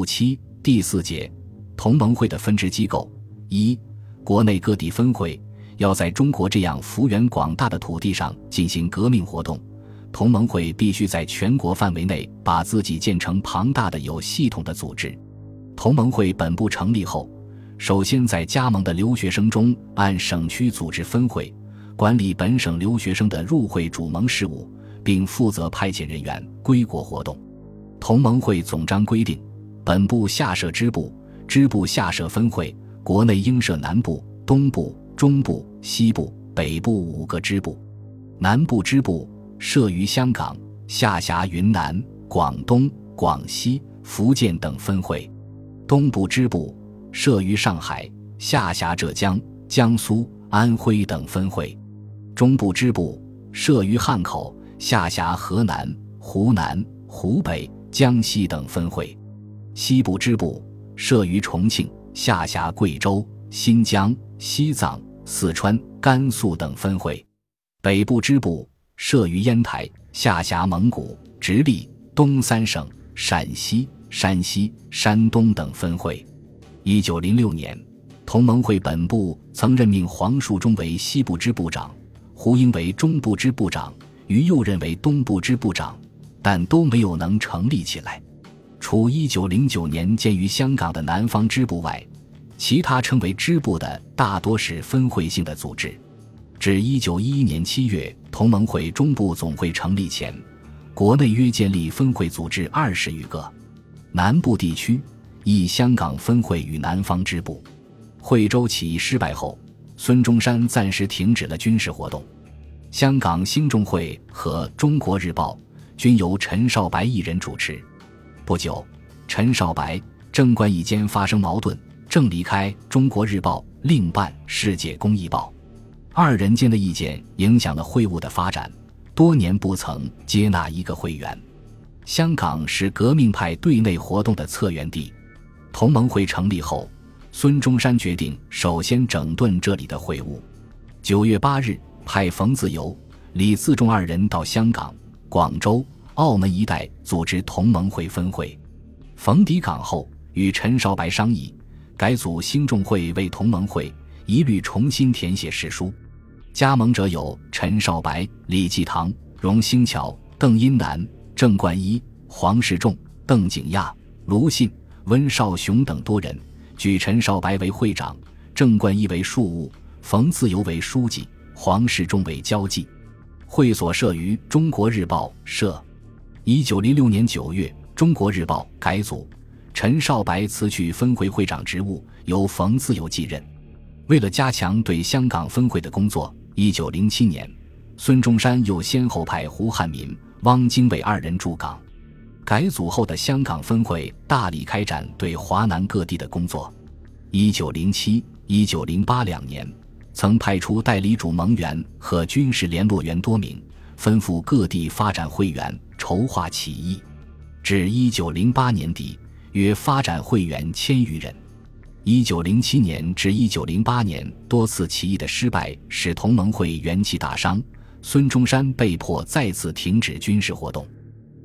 五七第四节，同盟会的分支机构一，国内各地分会要在中国这样幅员广大的土地上进行革命活动，同盟会必须在全国范围内把自己建成庞大的有系统的组织。同盟会本部成立后，首先在加盟的留学生中按省区组织分会，管理本省留学生的入会主盟事务，并负责派遣人员归国活动。同盟会总章规定，本部下设支部，支部下设分会，国内应设南部、东部、中部、西部、北部五个支部。南部支部设于香港，下辖云南、广东、广西、福建等分会。东部支部设于上海，下辖浙江、江苏、安徽等分会；中部支部设于汉口，下辖河南、湖南、湖北、江西等分会；西部支部设于重庆，下辖贵州、新疆、西藏、四川、甘肃等分会；北部支部设于烟台，下辖蒙古、直隶、东三省、陕西。山西、山东等分会。一九零六年，同盟会本部曾任命黄树忠为西部支部长，胡英为中部支部长，于右任为东部支部长，但都没有能成立起来。除一九零九年建于香港的南方支部外，其他称为支部的大多是分会性的组织。至一九一一年七月，同盟会中部总会成立前，国内约建立分会组织二十余个。南部地区以香港分会与南方支部。惠州起义失败后，孙中山暂时停止了军事活动。香港兴中会和《中国日报》均由陈少白一人主持。不久，陈少白、郑观义间发生矛盾，正离开《中国日报》，另办《世界公益报》。二人间的意见影响了会务的发展，多年不曾接纳一个会员。香港是革命派对内活动的策源地。同盟会成立后，孙中山决定首先整顿这里的会务。九月八日，派冯自由、李自重二人到香港、广州、澳门一带组织同盟会分会。冯抵港后，与陈少白商议，改组兴中会为同盟会，一律重新填写誓书。加盟者有陈少白、李济棠、荣兴桥、邓荫南。郑冠一、黄世仲、邓景亚、卢信、温少雄等多人，举陈少白为会长，郑冠一为庶务，冯自由为书记，黄世仲为交际。会所设于《中国日报》社。一九零六年九月，《中国日报》改组，陈少白辞去分会会长职务，由冯自由继任。为了加强对香港分会的工作，一九零七年，孙中山又先后派胡汉民。汪精卫二人驻港，改组后的香港分会大力开展对华南各地的工作。一九零七、一九零八两年，曾派出代理主盟员和军事联络员多名，吩咐各地发展会员，筹划起义。至一九零八年底，约发展会员千余人。一九零七年至一九零八年多次起义的失败，使同盟会元气大伤。孙中山被迫再次停止军事活动。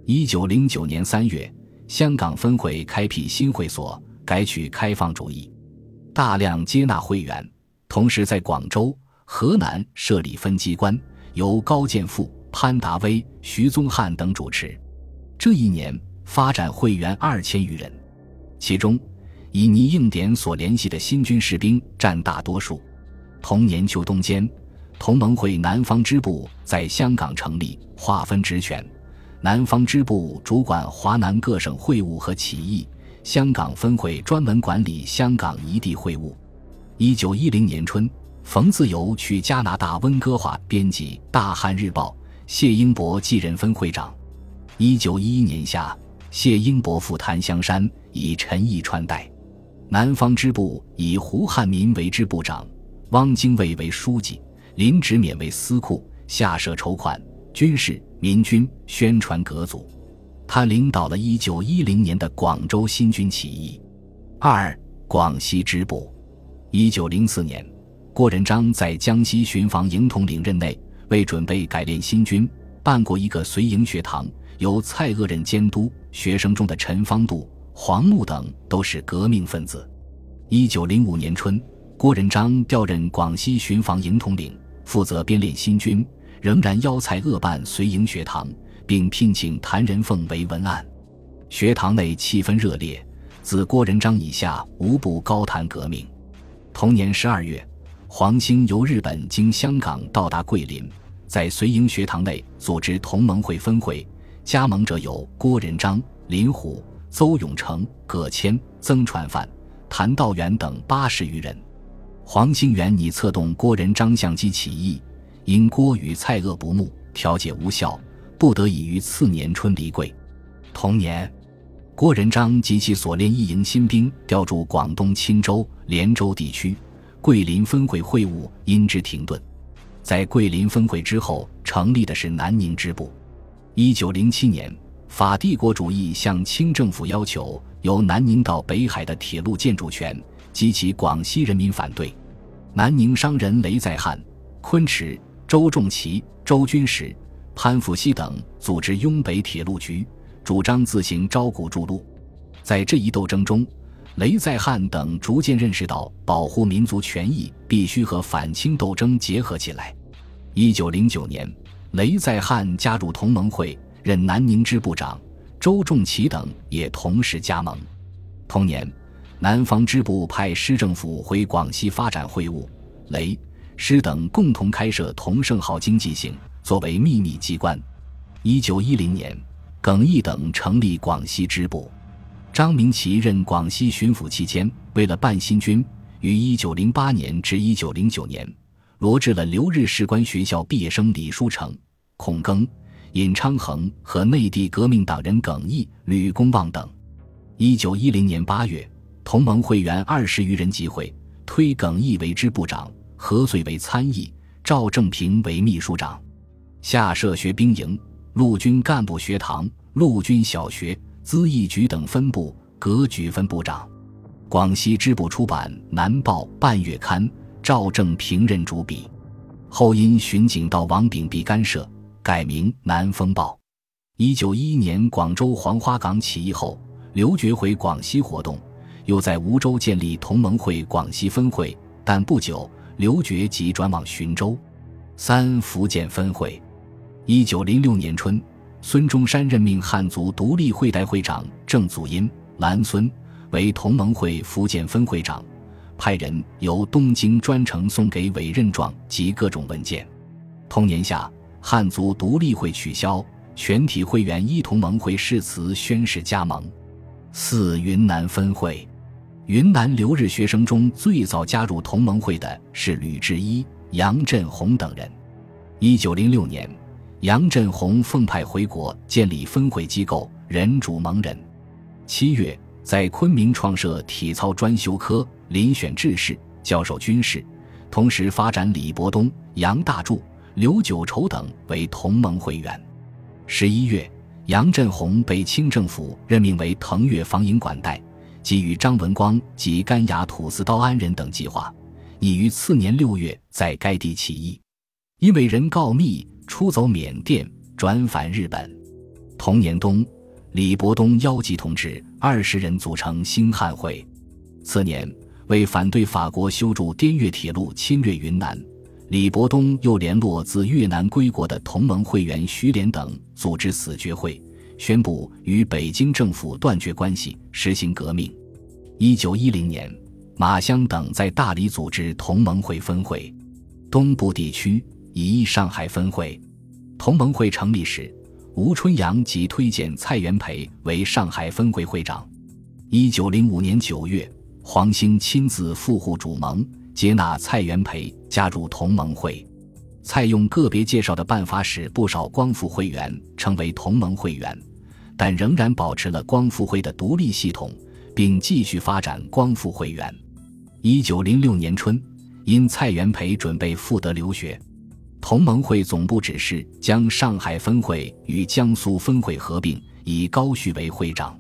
一九零九年三月，香港分会开辟新会所，改取开放主义，大量接纳会员。同时，在广州、河南设立分机关，由高剑父、潘达威、徐宗汉等主持。这一年发展会员二千余人，其中以倪应典所联系的新军士兵占大多数。同年秋冬间。同盟会南方支部在香港成立，划分职权。南方支部主管华南各省会务和起义，香港分会专门管理香港一地会务。一九一零年春，冯自由去加拿大温哥华编辑《大汉日报》，谢英伯继任分会长。一九一一年夏，谢英伯赴檀香山，以陈毅穿代。南方支部以胡汉民为支部长，汪精卫为书记。林直勉为司库，下设筹款、军事、民军、宣传各组。他领导了一九一零年的广州新军起义。二、广西支部。一九零四年，郭仁章在江西巡防营统领任内，为准备改练新军，办过一个随营学堂，由蔡锷任监督。学生中的陈方度、黄木等都是革命分子。一九零五年春，郭仁章调任广西巡防营统领，负责编练新军，仍然邀蔡恶办随营学堂，并聘请谭仁凤为文案。学堂内气氛热烈，自郭仁章以下，无不高谈革命。同年十二月，黄兴由日本经香港到达桂林，在随营学堂内组织同盟会分会，加盟者有郭仁章、林虎、邹永成、葛谦、曾传范、谭道元等八十余人。黄兴原拟策动郭仁章相机起义，因郭与蔡锷不睦，调解无效，不得已于次年春离桂。同年。郭仁章及其所练一营新兵调驻广东钦州、连州地区，桂林分会会务因之停顿。在桂林分会之后，成立的是南宁支部。一九零七年，法帝国主义向清政府要求由南宁到北海的铁路建筑权，激起广西人民反对。南宁商人雷在汉、昆池、周仲奇、周君石、潘复熙等组织拥北铁路局。主张自行招股筑路，在这一斗争中，雷在汉等逐渐认识到保护民族权益必须和反清斗争结合起来。一九零九年，雷在汉加入同盟会，任南宁支部长，周仲奇等也同时加盟。同年，南方支部派师政府回广西发展会务，雷、师等共同开设同盛号经济行，作为秘密机关。一九一零年。耿毅等成立广西支部，张明奇任广西巡抚期间，为了办新军，于1908年至1909年，罗致了留日士官学校毕业生李书成、孔庚、尹昌衡和内地革命党人耿毅、吕公望等。1910年8月，同盟会员二十余人集会，推耿毅为支部长，何遂为参议，赵正平为秘书长，下设学兵营。陆军干部学堂、陆军小学、资义局等分部各举分部长。广西支部出版《南报》半月刊，赵正平任主笔。后因巡警到王炳弼干涉，改名《南风报》。一九一一年广州黄花岗起义后，刘觉回广西活动，又在梧州建立同盟会广西分会，但不久，刘觉即转往浔州。三福建分会。一九零六年春，孙中山任命汉族独立会代会长郑祖荫、蓝孙为同盟会福建分会长，派人由东京专程送给委任状及各种文件。同年夏，汉族独立会取消，全体会员依同盟会誓词宣誓加盟。四云南分会，云南留日学生中最早加入同盟会的是吕志一、杨振宏等人。一九零六年。杨振宏奉派回国建立分会机构，人主盟人。七月，在昆明创设体操专修科，遴选志士，教授军事，同时发展李伯东、杨大柱、刘九畴等为同盟会员。十一月，杨振宏被清政府任命为腾越防营管带，给予张文光及甘雅土司刀安人等计划，拟于次年六月在该地起义，因为人告密。出走缅甸，转返日本。同年冬，李伯东邀集同志二十人组成兴汉会。次年，为反对法国修筑滇越铁路侵略云南，李伯东又联络自越南归国的同盟会员徐连等，组织死绝会，宣布与北京政府断绝关系，实行革命。一九一零年，马湘等在大理组织同盟会分会，东部地区。以上海分会，同盟会成立时，吴春阳即推荐蔡元培为上海分会会长。一九零五年九月，黄兴亲自赴沪主盟，接纳蔡元培加入同盟会。蔡用个别介绍的办法，使不少光复会员成为同盟会员，但仍然保持了光复会的独立系统，并继续发展光复会员。一九零六年春，因蔡元培准备赴德留学。同盟会总部指示将上海分会与江苏分会合并，以高旭为会长。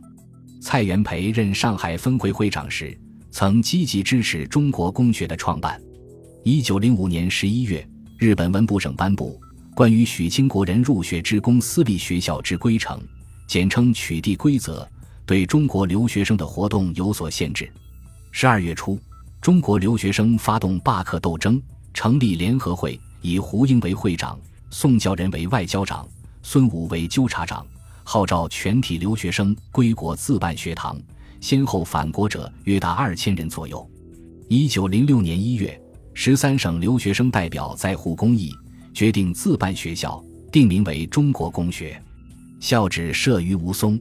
蔡元培任上海分会会长时，曾积极支持中国公学的创办。一九零五年十一月，日本文部省颁布《关于许清国人入学之公私立学校之规程》，简称“取缔规则”，对中国留学生的活动有所限制。十二月初，中国留学生发动罢课斗争，成立联合会，以胡英为会长，宋教仁为外交长，孙武为纠察长，号召全体留学生归国自办学堂。先后返国者约达二千人左右。一九零六年一月，十三省留学生代表在沪公议，决定自办学校，定名为中国公学，校址设于吴淞。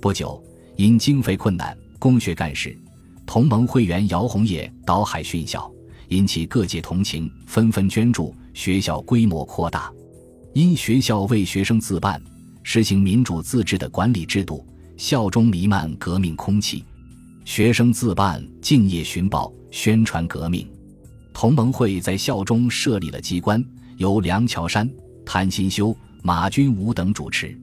不久，因经费困难，公学干事、同盟会员姚洪业倒海殉校，引起各界同情，纷纷捐助，学校规模扩大。因学校为学生自办，实行民主自治的管理制度，校中弥漫革命空气。学生自办，敬业寻报。宣传革命，同盟会在校中设立了机关，由梁桥山、谭新修、马君武等主持。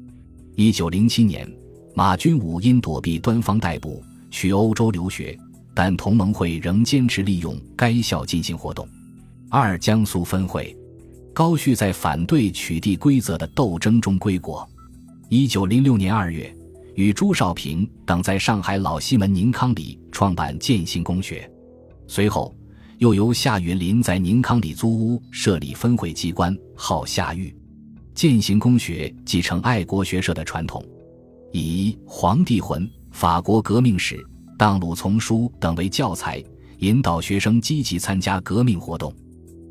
一九零七年，马君武因躲避端方逮捕，去欧洲留学，但同盟会仍坚持利用该校进行活动。二江苏分会，高旭在反对取缔规则的斗争中归国。一九零六年二月，与朱少平等在上海老西门宁康里创办建行公学。随后，又由夏云林在宁康里租屋设立分会机关，号夏玉。践行公学继承爱国学社的传统，以《黄帝魂》《法国革命史》《当鲁丛书》等为教材，引导学生积极参加革命活动。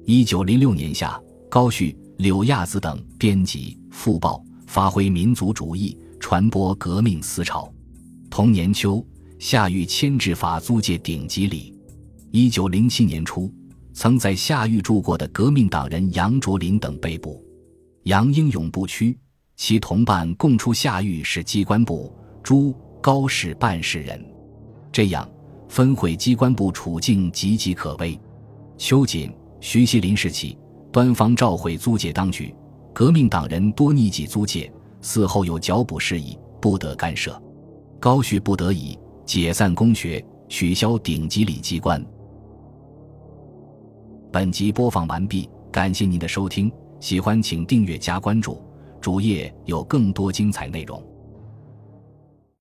一九零六年夏，高旭、柳亚子等编辑《复报》，发挥民族主义，传播革命思潮。同年秋，夏玉迁至法租界顶级里。一九零七年初，曾在夏狱住过的革命党人杨卓林等被捕，杨英勇不屈，其同伴供出夏狱是机关部朱高氏办事人，这样分会机关部处境岌岌可危。秋瑾、徐锡林时期，端方召会租界当局，革命党人多匿迹租界，嗣后有剿捕事宜，不得干涉。高绪不得已解散公学，取消顶级里机关。本集播放完毕，感谢您的收听，喜欢请订阅加关注，主页有更多精彩内容。